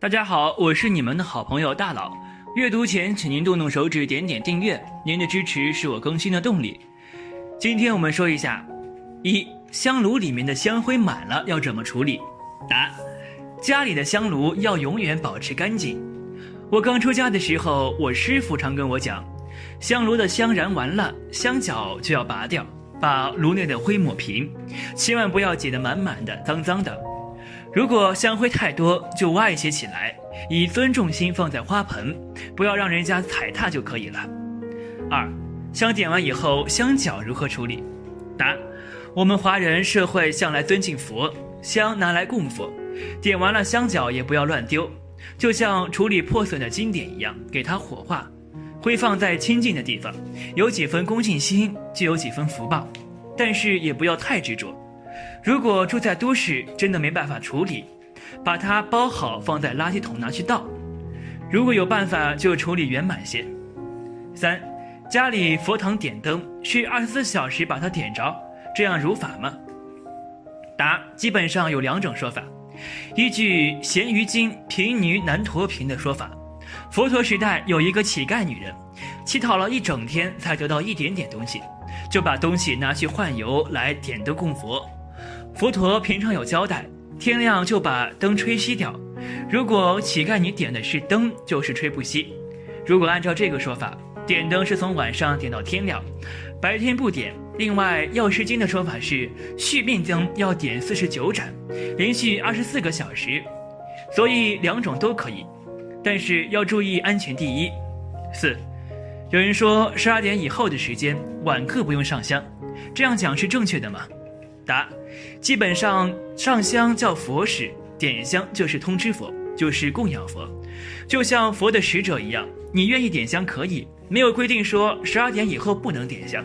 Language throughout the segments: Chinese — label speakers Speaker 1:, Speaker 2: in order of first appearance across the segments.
Speaker 1: 大家好，我是你们的好朋友大佬。阅读前，请您动动手指点点订阅，您的支持是我更新的动力。今天我们说一下：一香炉里面的香灰满了要怎么处理？答：家里的香炉要永远保持干净。我刚出家的时候，我师傅常跟我讲，香炉的香燃完了，香脚就要拔掉，把炉内的灰抹平，千万不要挤得满满的、脏脏的。如果香灰太多，就挖一些起来，以尊重心放在花盆，不要让人家踩踏就可以了。二，香点完以后，香脚如何处理？答：我们华人社会向来尊敬佛，香拿来供佛，点完了香脚也不要乱丢，就像处理破损的经典一样，给它火化，灰放在清净的地方，有几分恭敬心，就有几分福报，但是也不要太执着。如果住在都市，真的没办法处理，把它包好放在垃圾桶拿去倒。如果有办法，就处理圆满些。三，家里佛堂点灯是二十四小时把它点着，这样如法吗？答：基本上有两种说法。依据《咸鱼经》贫女难脱贫的说法，佛陀时代有一个乞丐女人，乞讨了一整天才得到一点点东西，就把东西拿去换油来点灯供佛。佛陀平常有交代，天亮就把灯吹熄掉。如果乞丐你点的是灯，就是吹不熄。如果按照这个说法，点灯是从晚上点到天亮，白天不点。另外，《药师经》的说法是续命灯要点四十九盏，连续二十四个小时，所以两种都可以，但是要注意安全第一。四，有人说十二点以后的时间晚课不用上香，这样讲是正确的吗？答：基本上上香叫佛使，点香就是通知佛，就是供养佛，就像佛的使者一样。你愿意点香可以，没有规定说十二点以后不能点香。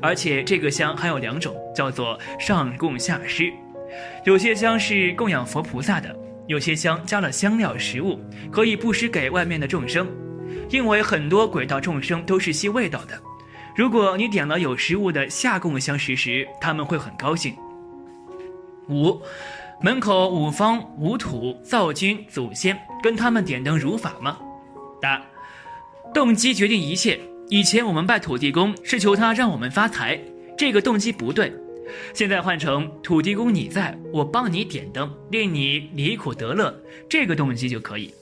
Speaker 1: 而且这个香还有两种，叫做上供下施。有些香是供养佛菩萨的，有些香加了香料食物，可以布施给外面的众生。因为很多鬼道众生都是吸味道的，如果你点了有食物的下供香食时，他们会很高兴。五，门口五方五土灶君祖先跟他们点灯如法吗？答：动机决定一切。以前我们拜土地公是求他让我们发财，这个动机不对。现在换成土地公你在，我帮你点灯，令你离苦得乐，这个动机就可以。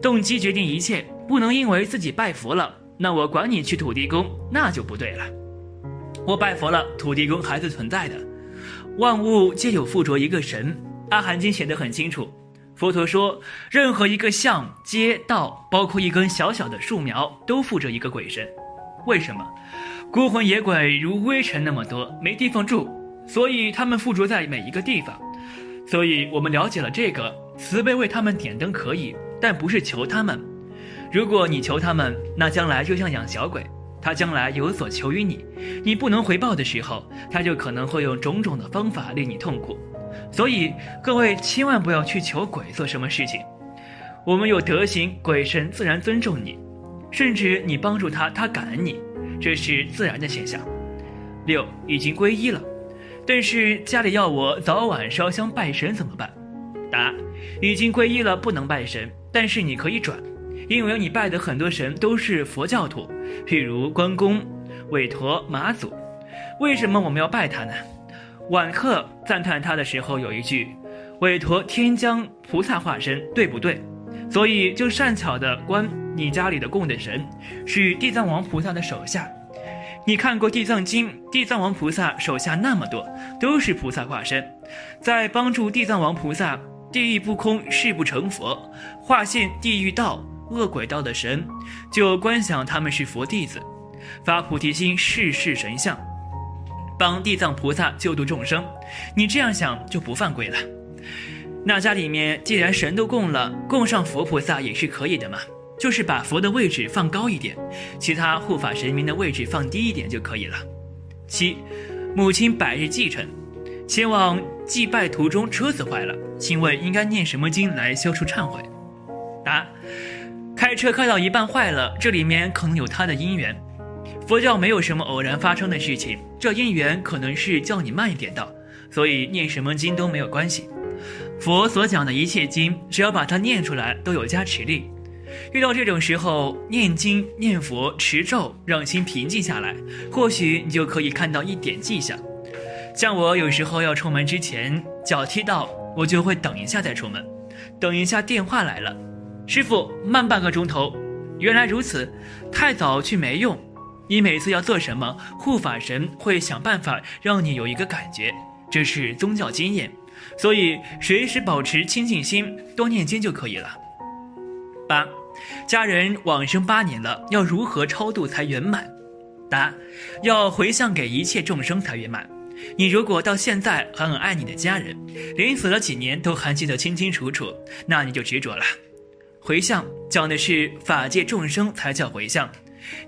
Speaker 1: 动机决定一切，不能因为自己拜佛了，那我管你去土地公，那就不对了。我拜佛了，土地公还是存在的。万物皆有附着一个神，《阿含经》写得很清楚。佛陀说，任何一个像、街道，包括一根小小的树苗，都附着一个鬼神。为什么？孤魂野鬼如微尘那么多，没地方住，所以他们附着在每一个地方。所以我们了解了这个，慈悲为他们点灯可以，但不是求他们。如果你求他们，那将来就像养小鬼。他将来有所求于你，你不能回报的时候，他就可能会用种种的方法令你痛苦。所以各位千万不要去求鬼做什么事情。我们有德行，鬼神自然尊重你，甚至你帮助他，他感恩你，这是自然的现象。六已经皈依了，但是家里要我早晚烧香拜神怎么办？答：已经皈依了不能拜神，但是你可以转。因为你拜的很多神都是佛教徒，譬如关公、韦陀、马祖，为什么我们要拜他呢？晚课赞叹他的时候有一句：“韦陀天将菩萨化身”，对不对？所以就善巧的观你家里的供的神是地藏王菩萨的手下。你看过《地藏经》，地藏王菩萨手下那么多都是菩萨化身，在帮助地藏王菩萨，地狱不空，誓不成佛，化现地狱道。恶鬼道的神，就观想他们是佛弟子，发菩提心，世世神像，帮地藏菩萨救度众生。你这样想就不犯规了。那家里面既然神都供了，供上佛菩萨也是可以的嘛，就是把佛的位置放高一点，其他护法神明的位置放低一点就可以了。七，母亲百日祭辰，前往祭拜途中车子坏了，请问应该念什么经来消除忏悔？答。开车开到一半坏了，这里面可能有他的因缘。佛教没有什么偶然发生的事情，这因缘可能是叫你慢一点到，所以念什么经都没有关系。佛所讲的一切经，只要把它念出来，都有加持力。遇到这种时候，念经、念佛、持咒，让心平静下来，或许你就可以看到一点迹象。像我有时候要出门之前，脚踢到，我就会等一下再出门。等一下，电话来了，师傅，慢半个钟头。原来如此，太早去没用。你每次要做什么，护法神会想办法让你有一个感觉，这是宗教经验。所以随时保持清净心，多念经就可以了。八，家人往生八年了，要如何超度才圆满？答：要回向给一切众生才圆满。你如果到现在还很爱你的家人，连死了几年都还记得清清楚楚，那你就执着了。回向讲的是法界众生才叫回向。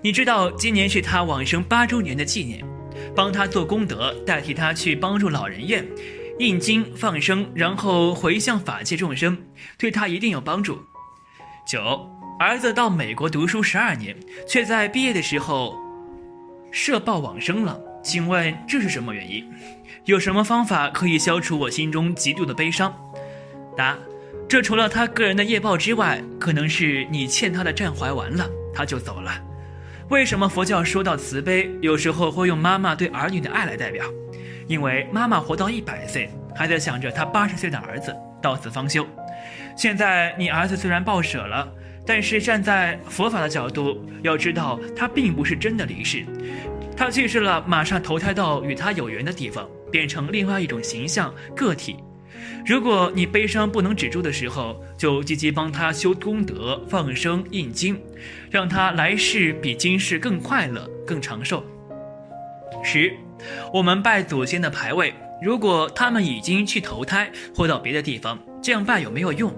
Speaker 1: 你知道今年是他往生八周年的纪念，帮他做功德，代替他去帮助老人院。印经放生，然后回向法界众生，对他一定有帮助。九，儿子到美国读书十二年，却在毕业的时候社报往生了，请问这是什么原因？有什么方法可以消除我心中极度的悲伤？答：这除了他个人的业报之外，可能是你欠他的债还完了，他就走了。为什么佛教说到慈悲，有时候会用妈妈对儿女的爱来代表？因为妈妈活到一百岁，还在想着她八十岁的儿子，到此方休。现在你儿子虽然报舍了，但是站在佛法的角度，要知道他并不是真的离世，他去世了，马上投胎到与他有缘的地方，变成另外一种形象个体。如果你悲伤不能止住的时候，就积极帮他修功德、放生、印经，让他来世比今世更快乐、更长寿。十。我们拜祖先的牌位，如果他们已经去投胎或到别的地方，这样拜有没有用？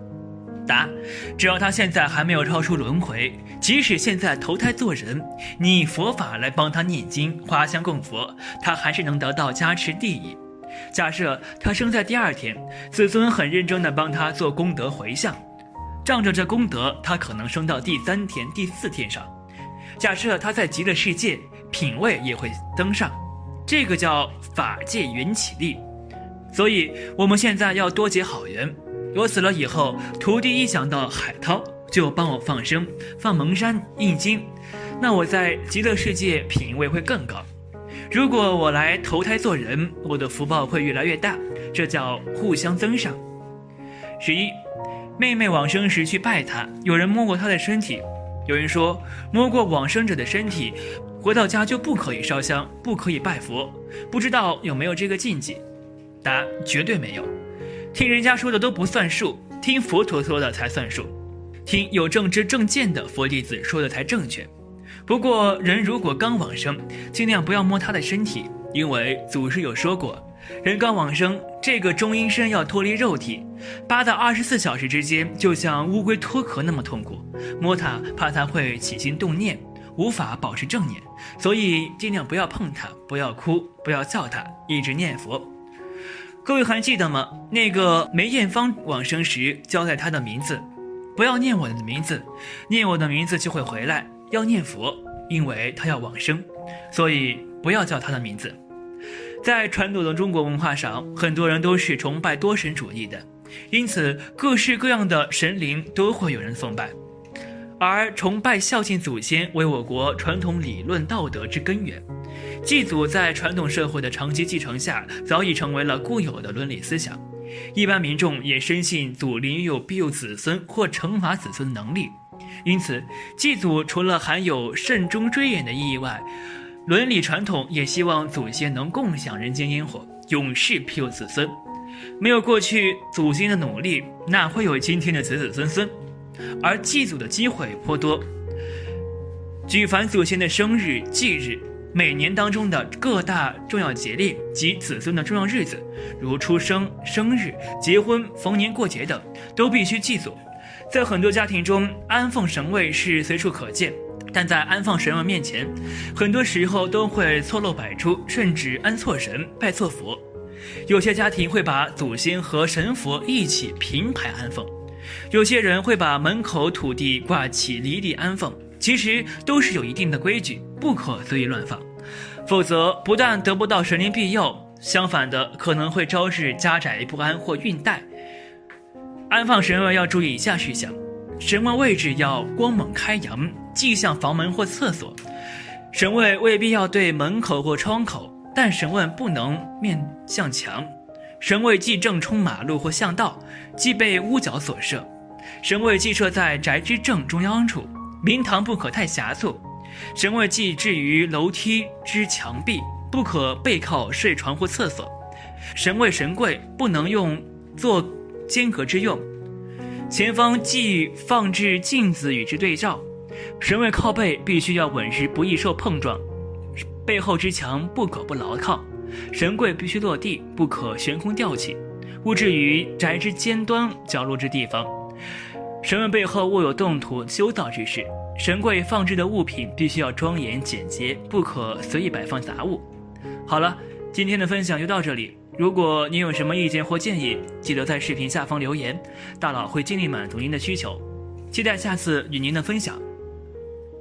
Speaker 1: 答：只要他现在还没有超出轮回，即使现在投胎做人，你以佛法来帮他念经、花香供佛，他还是能得到加持利益。假设他生在第二天，子孙很认真地帮他做功德回向，仗着这功德，他可能升到第三天、第四天上。假设他在极乐世界，品位也会登上。这个叫法界缘起力，所以我们现在要多结好缘。我死了以后，徒弟一想到海涛，就帮我放生、放蒙山、印经，那我在极乐世界品位会更高。如果我来投胎做人，我的福报会越来越大，这叫互相增上。十一，妹妹往生时去拜她，有人摸过她的身体，有人说摸过往生者的身体。回到家就不可以烧香，不可以拜佛，不知道有没有这个禁忌？答：绝对没有。听人家说的都不算数，听佛陀说的才算数，听有正知正见的佛弟子说的才正确。不过人如果刚往生，尽量不要摸他的身体，因为祖师有说过，人刚往生，这个中阴身要脱离肉体，八到二十四小时之间，就像乌龟脱壳那么痛苦，摸它怕它会起心动念。无法保持正念，所以尽量不要碰它，不要哭，不要叫它，一直念佛。各位还记得吗？那个梅艳芳往生时交代她的名字，不要念我的名字，念我的名字就会回来。要念佛，因为他要往生，所以不要叫他的名字。在传统的中国文化上，很多人都是崇拜多神主义的，因此各式各样的神灵都会有人奉拜。而崇拜孝敬祖先为我国传统理论道德之根源，祭祖在传统社会的长期继承下，早已成为了固有的伦理思想。一般民众也深信祖灵有庇佑子孙或惩罚子孙的能力，因此祭祖除了含有慎终追远的意义外，伦理传统也希望祖先能共享人间烟火，永世庇佑子孙。没有过去祖先的努力，哪会有今天的子子孙孙？而祭祖的机会颇多，举凡祖先的生日、忌日，每年当中的各大重要节令及子孙的重要日子，如出生、生日、结婚、逢年过节等，都必须祭祖。在很多家庭中，安奉神位是随处可见，但在安放神位面前，很多时候都会错漏百出，甚至安错神、拜错佛。有些家庭会把祖先和神佛一起平排安奉。有些人会把门口土地挂起离地安放，其实都是有一定的规矩，不可随意乱放，否则不但得不到神灵庇佑，相反的可能会招致家宅不安或运带。安放神位要注意以下事项：神位位置要光猛开阳，忌向房门或厕所。神位未必要对门口或窗口，但神位不能面向墙。神位忌正冲马路或巷道，忌被屋角所设。神位既设在宅之正中央处，明堂不可太狭促。神位忌置于楼梯之墙壁，不可背靠睡床或厕所。神位神柜不能用做间隔之用。前方忌放置镜子与之对照。神位靠背必须要稳实，不易受碰撞。背后之墙不可不牢靠。神柜必须落地，不可悬空吊起，勿置于宅之尖端角落之地方。神位背后勿有动土修造之事。神柜放置的物品必须要庄严简洁，不可随意摆放杂物。好了，今天的分享就到这里。如果您有什么意见或建议，记得在视频下方留言，大佬会尽力满足您的需求。期待下次与您的分享。